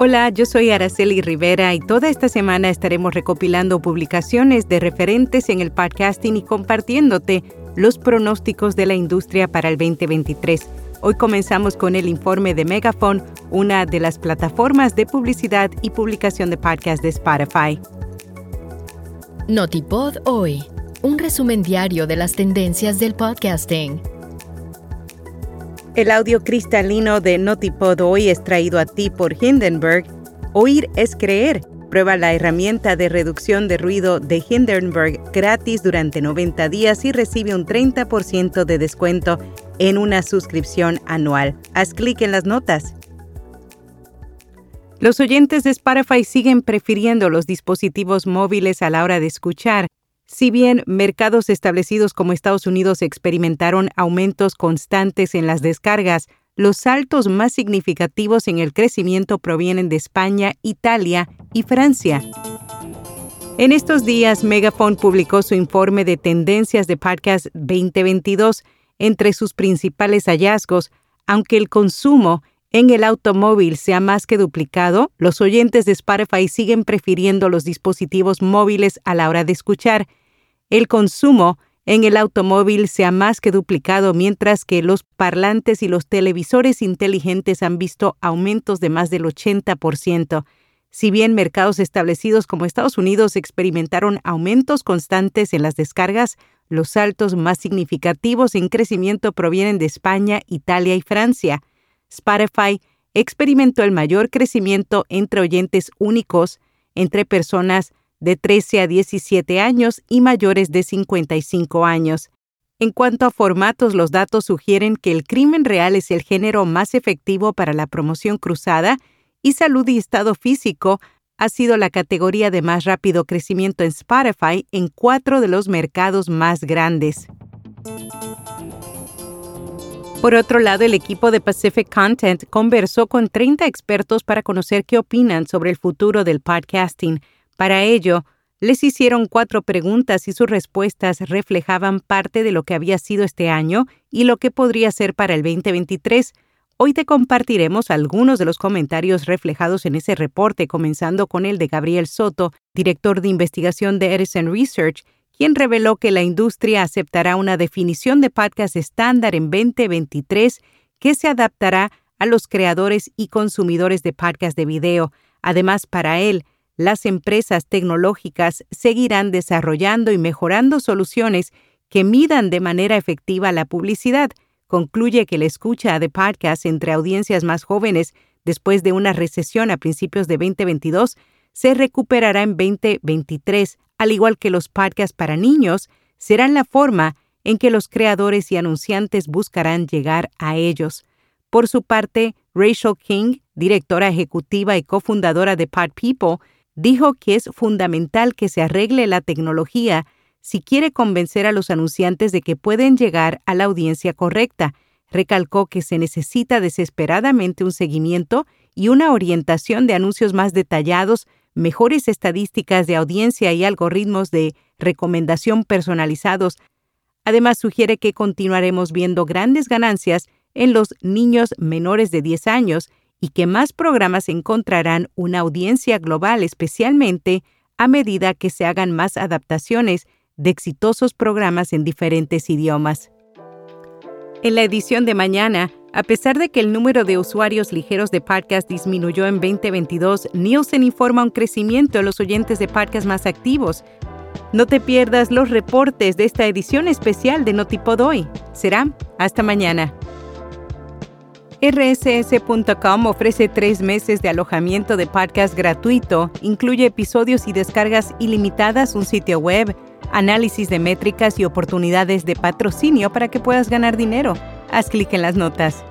Hola, yo soy Araceli Rivera y toda esta semana estaremos recopilando publicaciones de referentes en el podcasting y compartiéndote los pronósticos de la industria para el 2023. Hoy comenzamos con el informe de Megaphone, una de las plataformas de publicidad y publicación de podcast de Spotify. Notipod hoy, un resumen diario de las tendencias del podcasting. El audio cristalino de Notipod hoy es traído a ti por Hindenburg. Oír es creer. Prueba la herramienta de reducción de ruido de Hindenburg gratis durante 90 días y recibe un 30% de descuento en una suscripción anual. Haz clic en las notas. Los oyentes de Spotify siguen prefiriendo los dispositivos móviles a la hora de escuchar. Si bien mercados establecidos como Estados Unidos experimentaron aumentos constantes en las descargas, los saltos más significativos en el crecimiento provienen de España, Italia y Francia. En estos días, Megaphone publicó su informe de tendencias de podcast 2022. Entre sus principales hallazgos, aunque el consumo en el automóvil se ha más que duplicado, los oyentes de Spotify siguen prefiriendo los dispositivos móviles a la hora de escuchar. El consumo en el automóvil se ha más que duplicado, mientras que los parlantes y los televisores inteligentes han visto aumentos de más del 80%. Si bien mercados establecidos como Estados Unidos experimentaron aumentos constantes en las descargas, los saltos más significativos en crecimiento provienen de España, Italia y Francia. Spotify experimentó el mayor crecimiento entre oyentes únicos, entre personas de 13 a 17 años y mayores de 55 años. En cuanto a formatos, los datos sugieren que el crimen real es el género más efectivo para la promoción cruzada y salud y estado físico ha sido la categoría de más rápido crecimiento en Spotify en cuatro de los mercados más grandes. Por otro lado, el equipo de Pacific Content conversó con 30 expertos para conocer qué opinan sobre el futuro del podcasting. Para ello, les hicieron cuatro preguntas y sus respuestas reflejaban parte de lo que había sido este año y lo que podría ser para el 2023. Hoy te compartiremos algunos de los comentarios reflejados en ese reporte, comenzando con el de Gabriel Soto, director de investigación de Edison Research, quien reveló que la industria aceptará una definición de podcast estándar en 2023 que se adaptará a los creadores y consumidores de podcast de video. Además, para él, las empresas tecnológicas seguirán desarrollando y mejorando soluciones que midan de manera efectiva la publicidad. Concluye que la escucha de podcast entre audiencias más jóvenes después de una recesión a principios de 2022 se recuperará en 2023 al igual que los podcasts para niños, serán la forma en que los creadores y anunciantes buscarán llegar a ellos. Por su parte, Rachel King, directora ejecutiva y cofundadora de Pod People, dijo que es fundamental que se arregle la tecnología si quiere convencer a los anunciantes de que pueden llegar a la audiencia correcta. Recalcó que se necesita desesperadamente un seguimiento y una orientación de anuncios más detallados mejores estadísticas de audiencia y algoritmos de recomendación personalizados. Además, sugiere que continuaremos viendo grandes ganancias en los niños menores de 10 años y que más programas encontrarán una audiencia global, especialmente a medida que se hagan más adaptaciones de exitosos programas en diferentes idiomas. En la edición de mañana, a pesar de que el número de usuarios ligeros de podcast disminuyó en 2022, Nielsen informa un crecimiento en los oyentes de podcast más activos. No te pierdas los reportes de esta edición especial de Notipod hoy. Será hasta mañana. RSS.com ofrece tres meses de alojamiento de podcast gratuito, incluye episodios y descargas ilimitadas, un sitio web, análisis de métricas y oportunidades de patrocinio para que puedas ganar dinero. Haz clic en las notas.